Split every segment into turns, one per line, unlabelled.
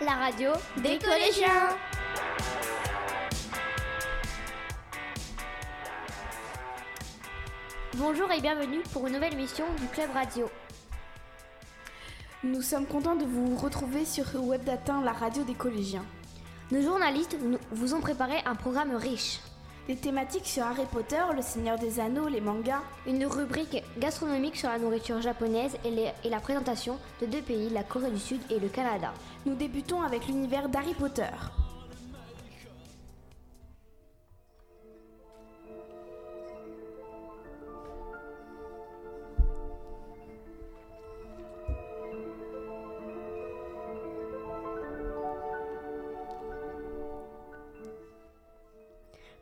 La radio des collégiens. Bonjour et bienvenue pour une nouvelle émission du Club Radio.
Nous sommes contents de vous retrouver sur Web Data, la radio des collégiens.
Nos journalistes vous ont préparé un programme riche.
Des thématiques sur Harry Potter, Le Seigneur des Anneaux, les mangas.
Une rubrique gastronomique sur la nourriture japonaise et, et la présentation de deux pays, la Corée du Sud et le Canada.
Nous débutons avec l'univers d'Harry Potter.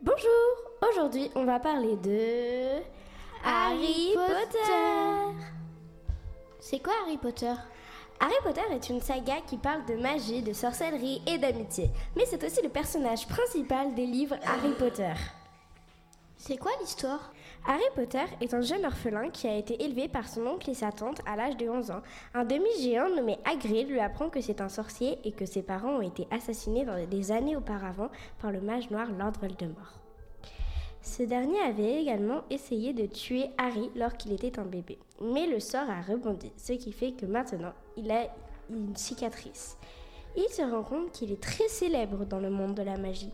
Bonjour, aujourd'hui on va parler de
Harry Potter. C'est quoi Harry Potter?
Harry Potter est une saga qui parle de magie, de sorcellerie et d'amitié, mais c'est aussi le personnage principal des livres Harry Potter.
C'est quoi l'histoire?
Harry Potter est un jeune orphelin qui a été élevé par son oncle et sa tante à l'âge de 11 ans. Un demi-géant nommé Hagrid lui apprend que c'est un sorcier et que ses parents ont été assassinés dans des années auparavant par le mage noir Lord Voldemort. Ce dernier avait également essayé de tuer Harry lorsqu'il était un bébé, mais le sort a rebondi, ce qui fait que maintenant il a une cicatrice. Il se rend compte qu'il est très célèbre dans le monde de la magie.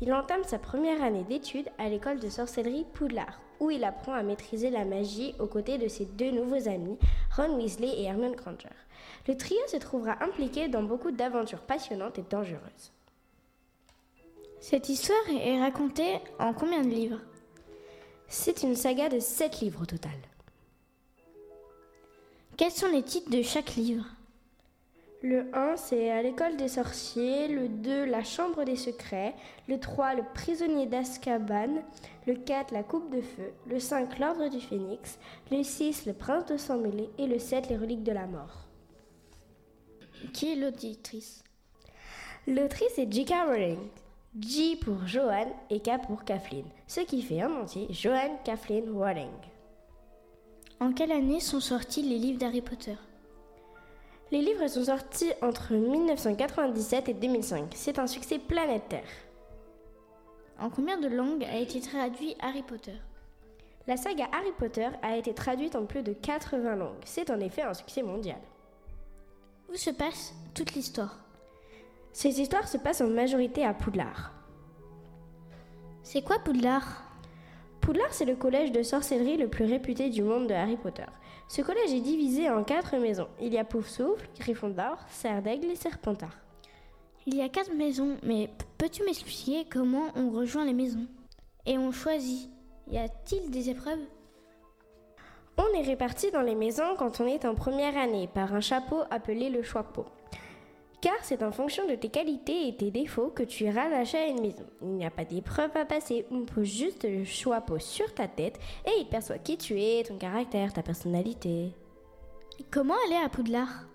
Il entame sa première année d'études à l'école de sorcellerie Poudlard, où il apprend à maîtriser la magie aux côtés de ses deux nouveaux amis, Ron Weasley et Hermione Granger. Le trio se trouvera impliqué dans beaucoup d'aventures passionnantes et dangereuses.
Cette histoire est racontée en combien de livres?
C'est une saga de sept livres au total.
Quels sont les titres de chaque livre?
Le 1, c'est à l'école des sorciers. Le 2, la chambre des secrets. Le 3, le prisonnier d'Azkaban. Le 4, la coupe de feu. Le 5, l'ordre du phénix. Le 6, le prince de sang mêlé. Et le 7, les reliques de la mort.
Qui est l'auditrice?
L'autrice est J.K. Rowling. J pour Joanne et K pour Kathleen. Ce qui fait en entier Joanne Kathleen Rowling.
En quelle année sont sortis les livres d'Harry Potter?
Les livres sont sortis entre 1997 et 2005. C'est un succès planétaire.
En combien de langues a été traduit Harry Potter?
La saga Harry Potter a été traduite en plus de 80 langues. C'est en effet un succès mondial.
Où se passe toute l'histoire?
Ces histoires se passent en majorité à Poudlard.
C'est quoi Poudlard?
Poudlard, c'est le collège de sorcellerie le plus réputé du monde de Harry Potter. Ce collège est divisé en quatre maisons. Il y a Poufsouffle, Gryffondor, Serre d'Aigle et Serpentard.
Il y a quatre maisons, mais peux-tu m'expliquer comment on rejoint les maisons? Et on choisit Y a-t-il des épreuves?
On est réparti dans les maisons quand on est en première année par un chapeau appelé le choix-peau car c'est en fonction de tes qualités et tes défauts que tu es rattaché à une maison. Il n'y a pas d'épreuve à passer, on pose juste le choix pose sur ta tête et il perçoit qui tu es, ton caractère, ta personnalité.
Comment aller à Poudlard?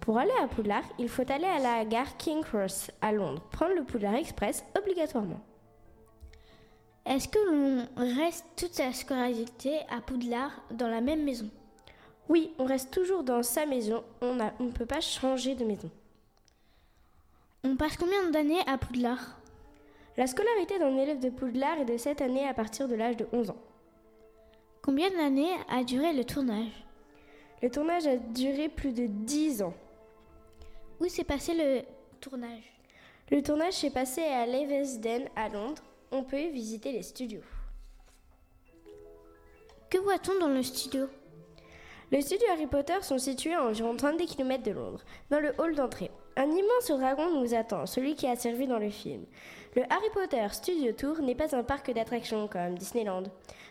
Pour aller à Poudlard, il faut aller à la gare King Cross à Londres, prendre le Poudlard Express obligatoirement.
Est-ce que l'on reste toute sa scolarité à Poudlard dans la même maison?
Oui, on reste toujours dans sa maison, on ne peut pas changer de maison.
On passe combien d'années à Poudlard?
La scolarité d'un élève de Poudlard est de 7 années à partir de l'âge de 11 ans.
Combien d'années a duré le tournage?
Le tournage a duré plus de 10 ans.
Où s'est passé le tournage?
Le tournage s'est passé à Leavesden à Londres. On peut y visiter les studios.
Que voit-on dans le studio?
Les studios Harry Potter sont situés à environ 30 km de Londres, dans le hall d'entrée. Un immense dragon nous attend, celui qui a servi dans le film. Le Harry Potter Studio Tour n'est pas un parc d'attractions comme Disneyland.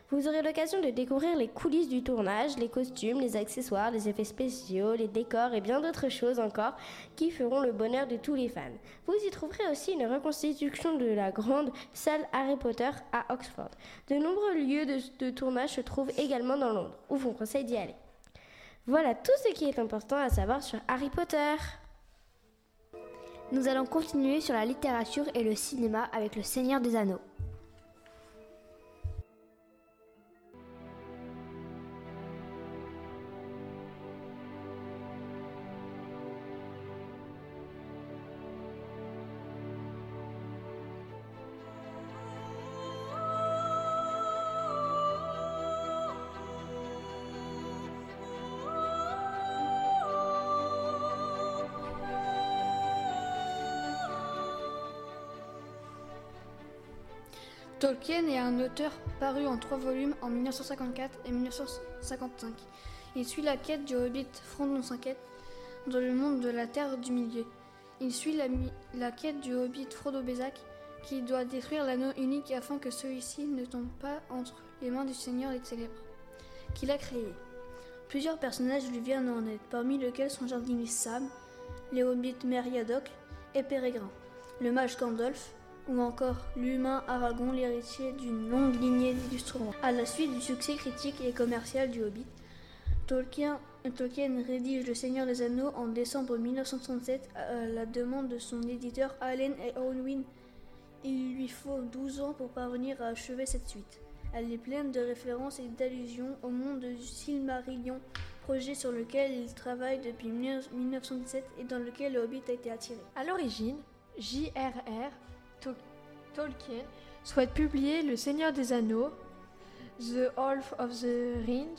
Vous aurez l'occasion de découvrir les coulisses du tournage, les costumes, les accessoires, les effets spéciaux, les décors et bien d'autres choses encore qui feront le bonheur de tous les fans. Vous y trouverez aussi une reconstitution de la grande salle Harry Potter à Oxford. De nombreux lieux de, de tournage se trouvent également dans Londres, où vous conseille d'y aller. Voilà tout ce qui est important à savoir sur Harry Potter.
Nous allons continuer sur la littérature et le cinéma avec Le Seigneur des Anneaux.
Tolkien est un auteur paru en trois volumes en 1954 et 1955. Il suit la quête du hobbit Frodon Cinquette dans le monde de la Terre du Milieu. Il suit la, quête du hobbit Frodo Bézac qui doit détruire l'anneau unique afin que celui-ci ne tombe pas entre les mains du Seigneur des Ténèbres, qu'il a créé. Plusieurs personnages lui viennent en aide, parmi lesquels son jardinier Sam, les hobbits Meriadoc et Pérégrin, le mage Gandalf, ou encore l'humain Aragon, l'héritier d'une longue lignée d'illustrants. À la suite du succès critique et commercial du Hobbit, Tolkien, rédige Le Seigneur des Anneaux en décembre 1937 à la demande de son éditeur Allen et Owen. Il lui faut 12 ans pour parvenir à achever cette suite. Elle est pleine de références et d'allusions au monde du Silmarillion, projet sur lequel il travaille depuis 1917 et dans lequel le Hobbit a été attiré.
À l'origine, J.R.R. Tolkien souhaite publier Le Seigneur des Anneaux, The Half of the Ring,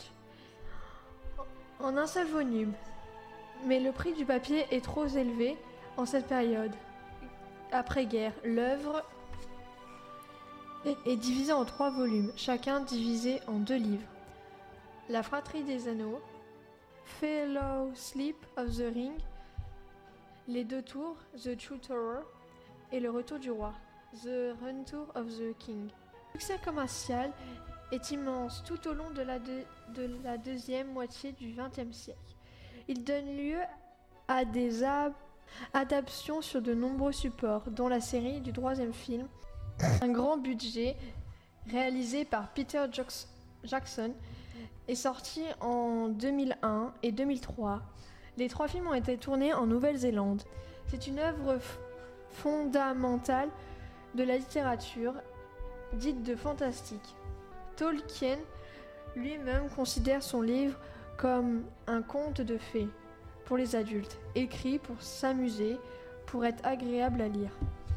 en un seul volume. Mais le prix du papier est trop élevé en cette période. Après-guerre, l'œuvre est divisée en trois volumes, chacun divisé en deux livres. La fratrie des anneaux, Fellowship of the Ring, Les deux tours, The Two Tower et Le retour du roi, The Retour of the King. Le succès commercial est immense tout au long de la, de la deuxième moitié du XXe siècle. Il donne lieu à des adaptations sur de nombreux supports, dont la série du troisième film, un grand budget réalisé par Peter Jackson est sorti en 2001 et 2003. Les trois films ont été tournés en Nouvelle-Zélande. C'est une œuvre fondamentale de la littérature dite de fantastique. Tolkien lui-même considère son livre comme un conte de fées pour les adultes, écrit pour s'amuser, pour être agréable à lire.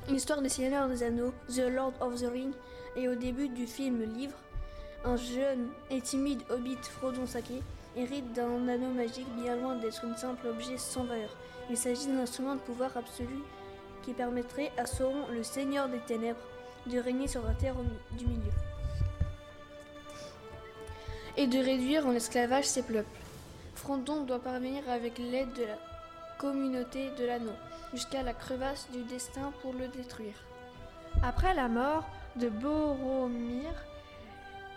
L'histoire des Seigneurs des Anneaux, The Lord of the Ring, est au début du film livre. Un jeune et timide hobbit, Frodon Sake, hérite d'un anneau magique bien loin d'être un simple objet sans valeur. Il s'agit d'un instrument de pouvoir absolu qui permettrait à Sauron, le Seigneur des Ténèbres, de régner sur la terre du milieu et de réduire en esclavage ses peuples. Frodon doit parvenir avec l'aide de la communauté de l'anneau jusqu'à la crevasse du destin pour le détruire.
Après la mort de Boromir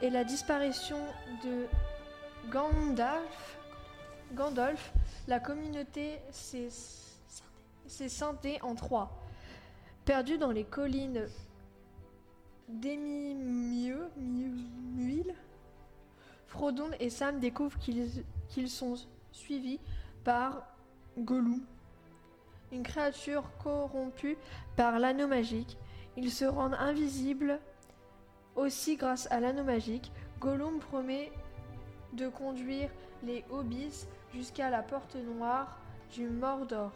et la disparition de Gandalf, Gandalf la communauté s'est scindée en trois. Perdue dans les collines d'Emimieux, Frodon et Sam découvrent qu'ils sont suivis par Gollum, une créature corrompue par l'anneau magique. Ils se rendent invisibles aussi grâce à l'anneau magique. Gollum promet de conduire les hobbits jusqu'à la porte noire du Mordor,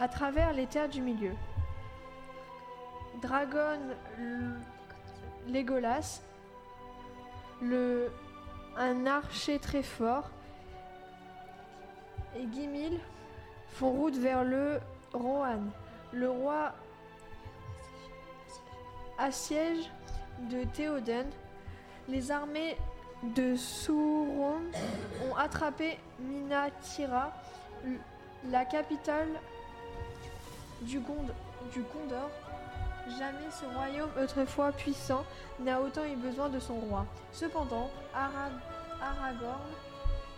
à travers les terres du milieu. Dragon Legolas, le un archer très fort, et Gimil font route vers le Rohan. Le roi assiège de Théoden. Les armées de Sauron ont attrapé Minatira, la capitale du, Gondor. Jamais ce royaume autrefois puissant n'a autant eu besoin de son roi. Cependant, Aragorn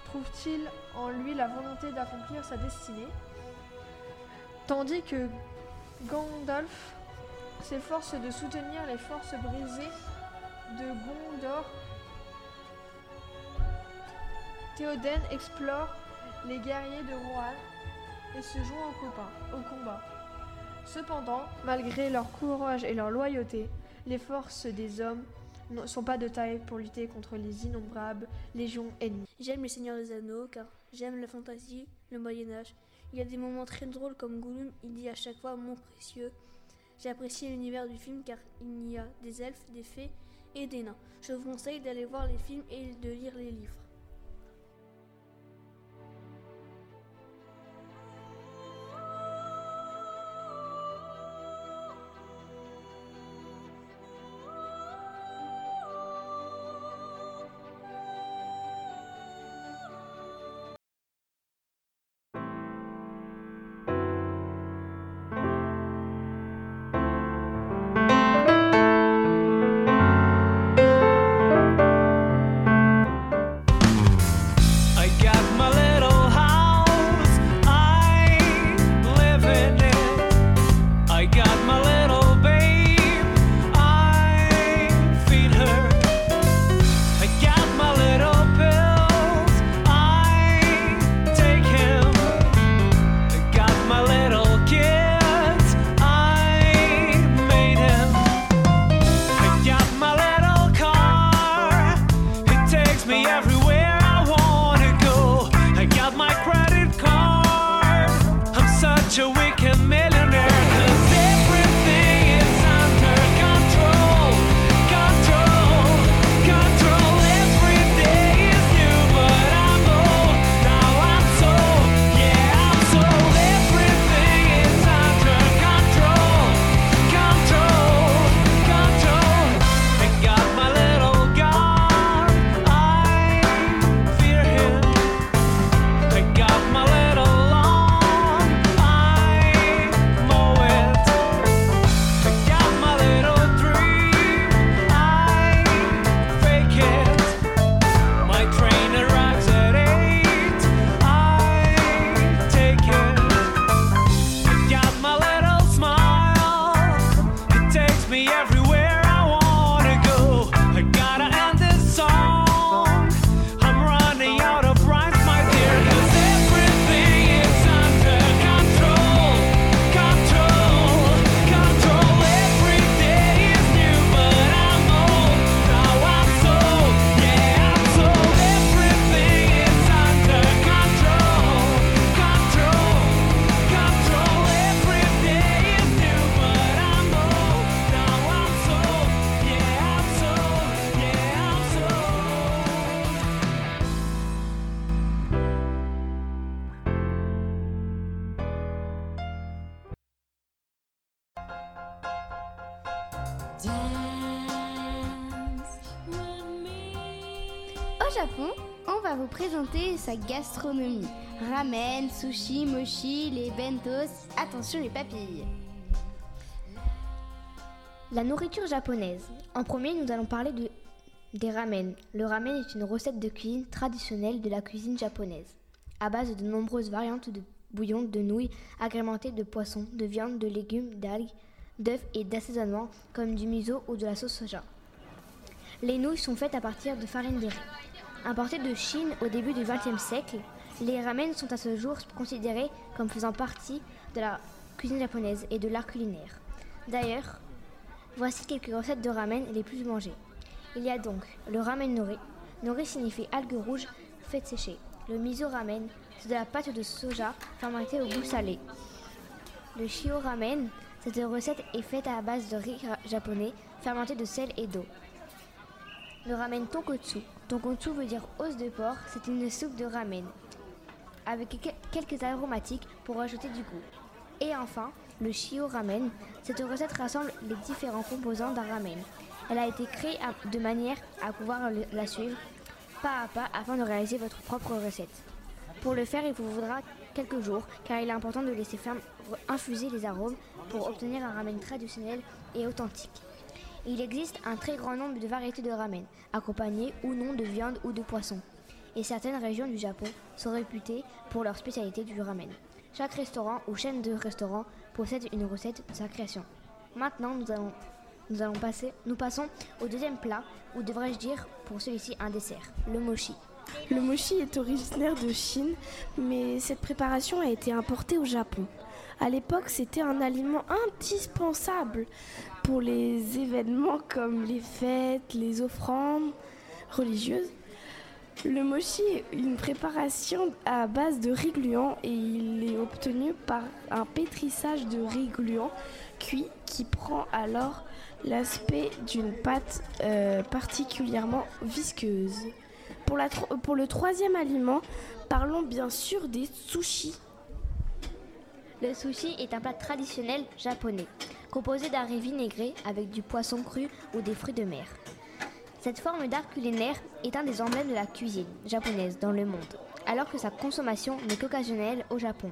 trouve-t-il en lui la volonté d'accomplir sa destinée? Tandis que Gandalf s'efforce de soutenir les forces brisées de Gondor, Théoden explore les guerriers de Rohan et se joint au, au combat. Cependant, malgré leur courage et leur loyauté, les forces des hommes ne sont pas de taille pour lutter contre les innombrables légions ennemies.
J'aime les Seigneurs des Anneaux car j'aime la fantaisie, le Moyen Âge. Il y a des moments très drôles comme Gollum, il dit à chaque fois mon précieux. J'ai apprécié l'univers du film car il y a des elfes, des fées et des nains. Je vous conseille d'aller voir les films et de lire les livres.
Au Japon, on va vous présenter sa gastronomie. Ramen, sushi, mochi, les bentos. Attention les papilles.
La nourriture japonaise. En premier, nous allons parler de, des ramen. Le ramen est une recette de cuisine traditionnelle de la cuisine japonaise, à base de nombreuses variantes de bouillon, de nouilles, agrémentées de poissons, de viande, de légumes, d'algues, d'œufs et d'assaisonnement comme du miso ou de la sauce soja. Les nouilles sont faites à partir de farine de riz. Importées de Chine au début du XXe siècle, les ramen sont à ce jour considérés comme faisant partie de la cuisine japonaise et de l'art culinaire. D'ailleurs, Voici quelques recettes de ramen les plus mangées. Il y a donc le ramen nori. Nori signifie algue rouge faite sécher. Le miso ramen, c'est de la pâte de soja fermentée au goût salé. Le shio ramen, cette recette est faite à base de riz japonais fermenté de sel et d'eau. Le ramen tonkotsu. Tonkotsu veut dire os de porc, c'est une soupe de ramen avec quelques aromatiques pour ajouter du goût. Et enfin, le shio ramen. Cette recette rassemble les différents composants d'un ramen. Elle a été créée de manière à pouvoir la suivre pas à pas afin de réaliser votre propre recette. Pour le faire, il vous faudra quelques jours car il est important de laisser infuser les arômes pour obtenir un ramen traditionnel et authentique. Il existe un très grand nombre de variétés de ramen, accompagnées ou non de viande ou de poisson. Et certaines régions du Japon sont réputées pour leur spécialité du ramen. Chaque restaurant ou chaîne de restaurants possède une recette de sa création. Maintenant, nous allons, passer, nous passons au deuxième plat, ou devrais-je dire pour celui-ci un dessert, le mochi.
Le mochi est originaire de Chine, mais cette préparation a été importée au Japon. À l'époque, c'était un aliment indispensable pour les événements comme les fêtes, les offrandes religieuses. Le mochi est une préparation à base de riz gluant et il est obtenu par un pétrissage de riz gluant cuit qui prend alors l'aspect d'une pâte euh, particulièrement visqueuse. Pour, le troisième aliment, parlons bien sûr des sushis.
Le sushi est un plat traditionnel japonais, composé d'un riz vinaigré avec du poisson cru ou des fruits de mer. Cette forme d'art culinaire est un des emblèmes de la cuisine japonaise dans le monde, alors que sa consommation n'est qu'occasionnelle au Japon.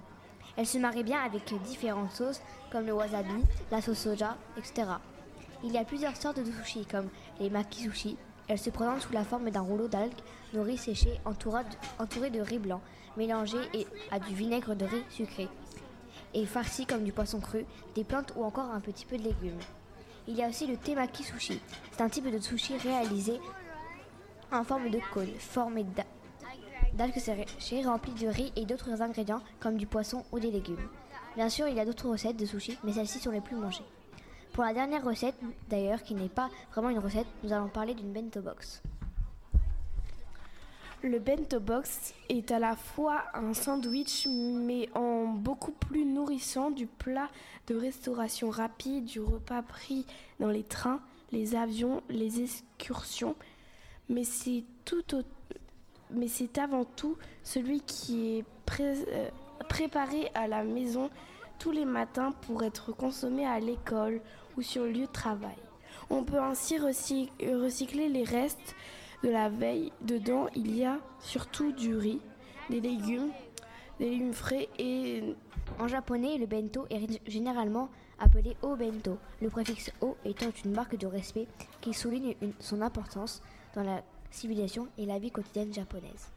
Elle se marie bien avec différentes sauces comme le wasabi, la sauce soja, etc. Il y a plusieurs sortes de sushis comme les maki sushi. Elles se présentent sous la forme d'un rouleau d'algues nourri séché entouré de riz blanc mélangé à du vinaigre de riz sucré et farci comme du poisson cru, des plantes ou encore un petit peu de légumes. Il y a aussi le temaki sushi. C'est un type de sushi réalisé en forme de cône, formé d'algues séchées remplies de riz et d'autres ingrédients comme du poisson ou des légumes. Bien sûr, il y a d'autres recettes de sushi, mais celles-ci sont les plus mangées. Pour la dernière recette, d'ailleurs, qui n'est pas vraiment une recette, nous allons parler d'une bento box.
Le bento box est à la fois un sandwich mais en beaucoup plus nourrissant du plat de restauration rapide, du repas pris dans les trains, les avions, les excursions. Mais c'est tout mais c'est avant tout celui qui est euh, préparé à la maison tous les matins pour être consommé à l'école ou sur le lieu de travail. On peut ainsi recycler les restes de la veille. Dedans, il y a surtout du riz, des légumes, des légumes frais et...
En japonais, le bento est généralement appelé o bento, le préfixe o étant une marque de respect qui souligne son importance dans la civilisation et la vie quotidienne japonaise.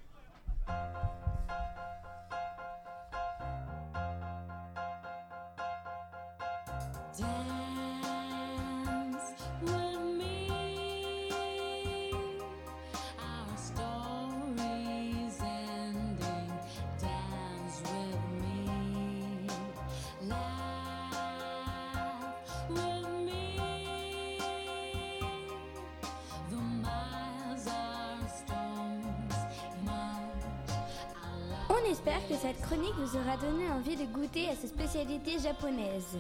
Espère que cette chronique vous aura donné envie de goûter à ces spécialités japonaises.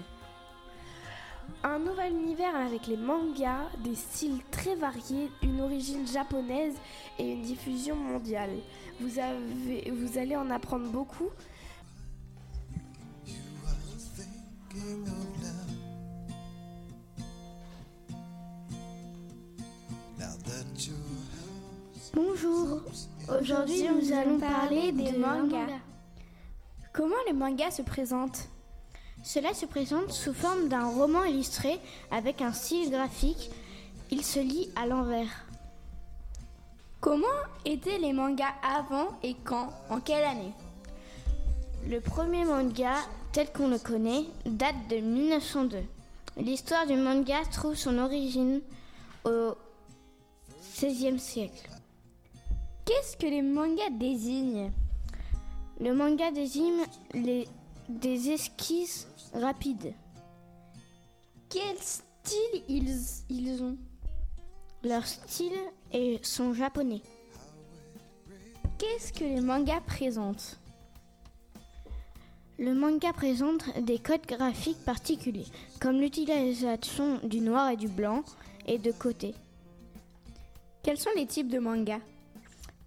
Un nouvel univers avec les mangas, des styles très variés, une origine japonaise et une diffusion mondiale. Vous, avez, vous allez en apprendre beaucoup.
Bonjour. Aujourd'hui, nous allons parler des mangas.
Comment les mangas se présentent?
Cela se présente sous forme d'un roman illustré avec un style graphique. Il se lit à l'envers.
Comment étaient les mangas avant et quand? En quelle année?
Le premier manga, tel qu'on le connaît, date de 1902. L'histoire du manga trouve son origine au XVIe siècle.
Qu'est-ce que les mangas désignent?
Le manga désigne des esquisses rapides.
Quel style ils, ils ont?
Leur style est sont japonais.
Qu'est-ce que les mangas présentent?
Le manga présente des codes graphiques particuliers, comme l'utilisation du noir et du blanc et de côté.
Quels sont les types de mangas?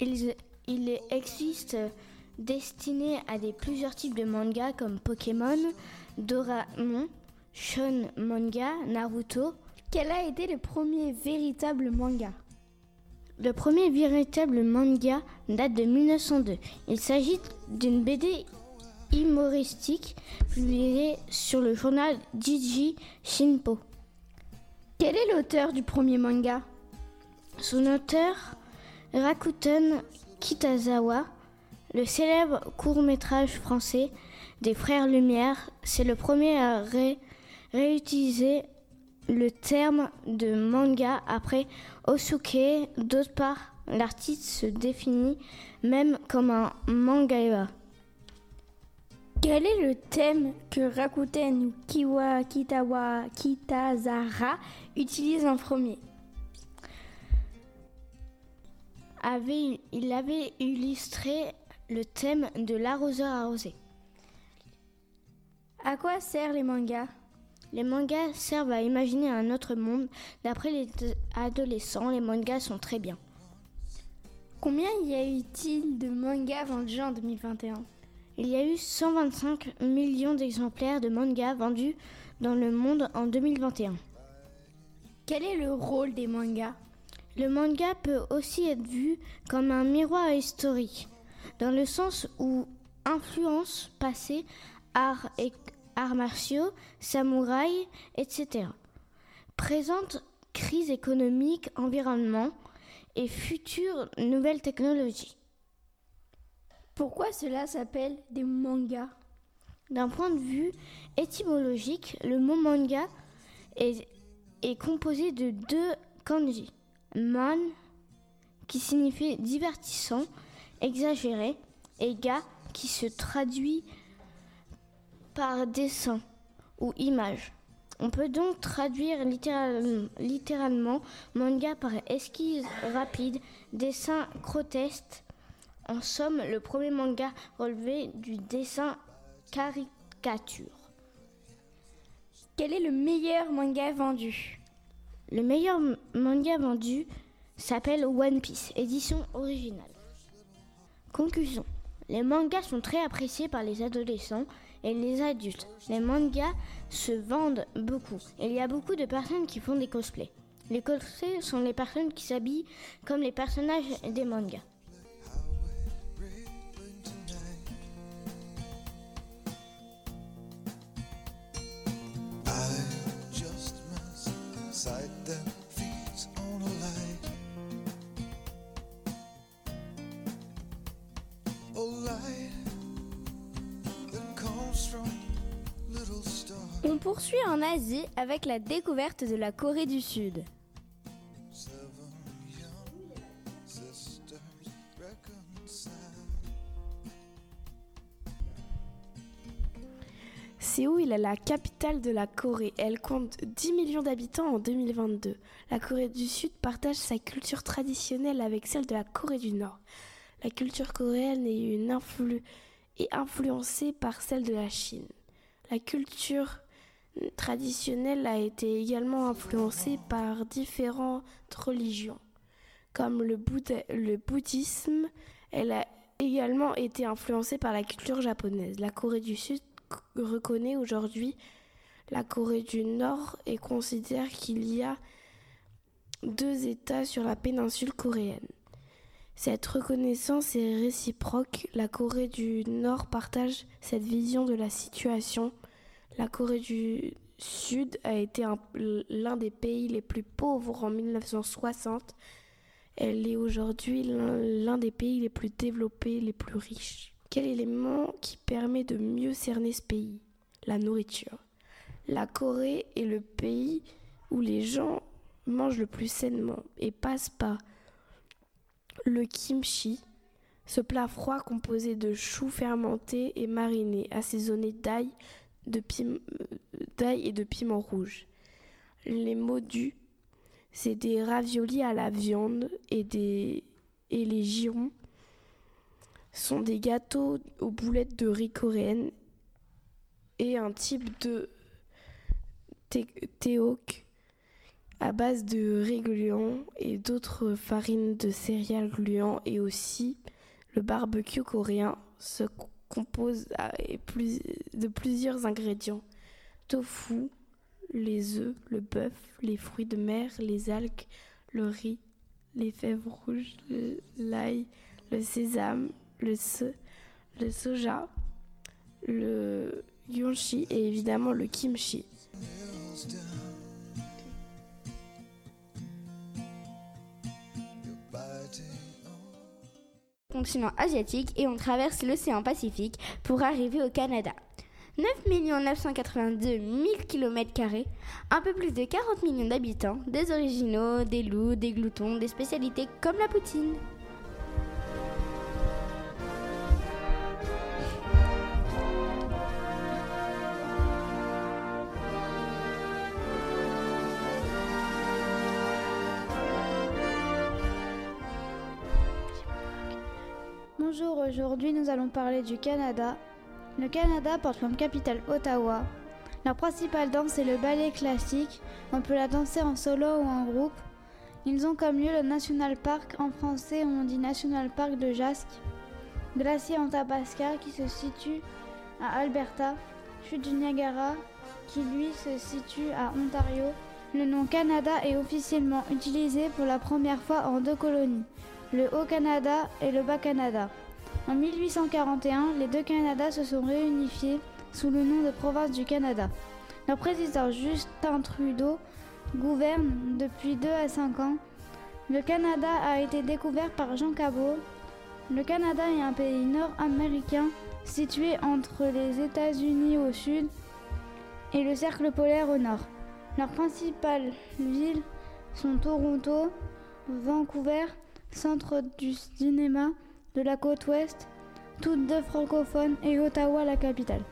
Il, existe destinés à des plusieurs types de mangas comme Pokémon, Doraemon, Shon Manga, Naruto.
Quel a été le premier véritable manga?
Le premier véritable manga date de 1902. Il s'agit d'une BD humoristique publiée sur le journal Jiji Shinpo.
Quel est l'auteur du premier manga?
Son auteur, Rakuten Kitazawa, le célèbre court-métrage français des Frères Lumière, c'est le premier à ré- réutiliser le terme de manga après Osuke. D'autre part, l'artiste se définit même comme un mangaka.
Quel est le thème que Rakuten Kiwa Kitawa Kitazara utilise en premier?
Avait, il avait illustré le thème de l'arroseur arrosé.
À quoi servent les mangas?
Les mangas servent à imaginer un autre monde. D'après les adolescents, les mangas sont très bien.
Combien y a eu-il de mangas vendus en 2021
Il y a eu 125 millions d'exemplaires de mangas vendus dans le monde en 2021.
Quel est le rôle des mangas?
Le manga peut aussi être vu comme un miroir historique, dans le sens où influence passée, arts et arts martiaux, samouraïs, etc. Présente crise économique, environnement et futures nouvelles technologies.
Pourquoi cela s'appelle des mangas?
D'un point de vue étymologique, le mot manga est, est composé de deux kanji. Man, qui signifie divertissant, exagéré, et ga, qui se traduit par dessin ou image. On peut donc traduire littéral- littéralement manga par esquisse rapide, dessin grotesque. En somme, le premier manga relevé du dessin caricature.
Quel est le meilleur manga vendu?
Le meilleur manga vendu s'appelle One Piece, édition originale. Conclusion. Les mangas sont très appréciés par les adolescents et les adultes. Les mangas se vendent beaucoup. Il y a beaucoup de personnes qui font des cosplays. Les cosplays sont les personnes qui s'habillent comme les personnages des mangas.
Poursuit en Asie avec la découverte de la Corée du Sud.
Séoul est la capitale de la Corée. Elle compte 10 millions d'habitants en 2022. La Corée du Sud partage sa culture traditionnelle avec celle de la Corée du Nord. La culture coréenne est, est influencée par celle de la Chine. La culture traditionnelle a été également influencée par différentes religions, comme le, bouddhisme. Elle a également été influencée par la culture japonaise. La Corée du Sud reconnaît aujourd'hui la Corée du Nord et considère qu'il y a deux États sur la péninsule coréenne. Cette reconnaissance est réciproque. La Corée du Nord partage cette vision de la situation. La Corée du Sud a été l'un des pays les plus pauvres en 1960. Elle est aujourd'hui l'un des pays les plus développés, les plus riches. Quel élément qui permet de mieux cerner ce pays? La nourriture. La Corée est le pays où les gens mangent le plus sainement et passent par le kimchi, ce plat froid composé de choux fermentés et marinés, assaisonnés d'ail, d'ail et de piment rouge. Les modus, c'est des raviolis à la viande et, des, et les girons sont des gâteaux aux boulettes de riz coréenne et un type de théok à base de riz gluant et d'autres farines de céréales gluants et aussi le barbecue coréen compose de plusieurs ingrédients. Tofu, les œufs, le bœuf, les fruits de mer, les algues, le riz, les fèves rouges, l'ail, le sésame, le, le soja, le yonshi et évidemment le kimchi.
Continent asiatique et on traverse l'océan Pacifique pour arriver au Canada. 9 982 000 km, un peu plus de 40 millions d'habitants, des originaux, des loups, des gloutons, des spécialités comme la poutine.
Aujourd'hui nous allons parler du Canada. Le Canada porte comme capitale Ottawa. Leur principale danse est le ballet classique. On peut la danser en solo ou en groupe. Ils ont comme lieu le National Park, en français on dit National Park de Jasque, glacier Antapaska qui se situe à Alberta, chute du Niagara qui lui se situe à Ontario. Le nom Canada est officiellement utilisé pour la première fois en deux colonies, le Haut-Canada et le Bas-Canada. En 1841, les deux Canadas se sont réunifiés sous le nom de province du Canada. Leur président Justin Trudeau gouverne depuis 2 à 5 ans. Le Canada a été découvert par Jean Cabot. Le Canada est un pays nord-américain situé entre les États-Unis au sud et le cercle polaire au nord. Leurs principales villes sont Toronto, Vancouver, centre du cinéma, de la côte ouest, toutes deux francophones, et Ottawa la capitale.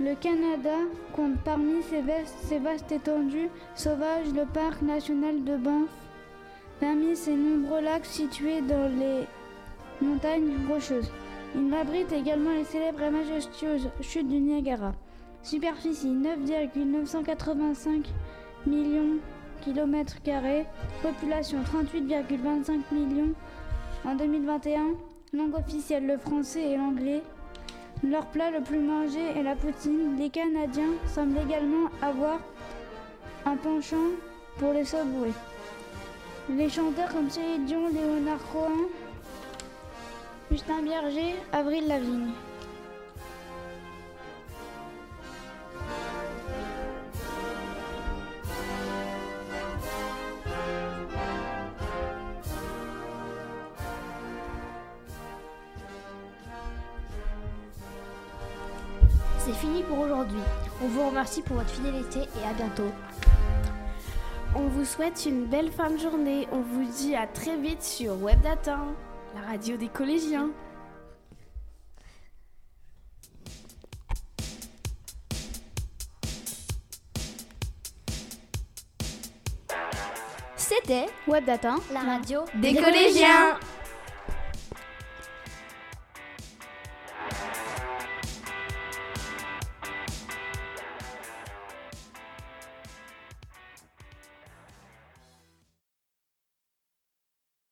Le Canada compte parmi ses, vastes étendues sauvages le parc national de Banff, parmi ses nombreux lacs situés dans les montagnes rocheuses. Il abrite également les célèbres et majestueuses chutes du Niagara. Superficie 9,985 millions kilomètres carrés, population 38,25 millions en 2021, langue officielle le français et l'anglais. Leur plat le plus mangé est la poutine. Les Canadiens semblent également avoir un penchant pour les Subway. Les chanteurs comme Céline Dion, Léonard Cohen, Justin Bierger, Avril Lavigne.
C'est fini pour aujourd'hui. On vous remercie pour votre fidélité et à bientôt.
On vous souhaite une belle fin de journée. On vous dit à très vite sur Webdata, la radio des collégiens.
C'était
Webdata,
la radio des collégiens.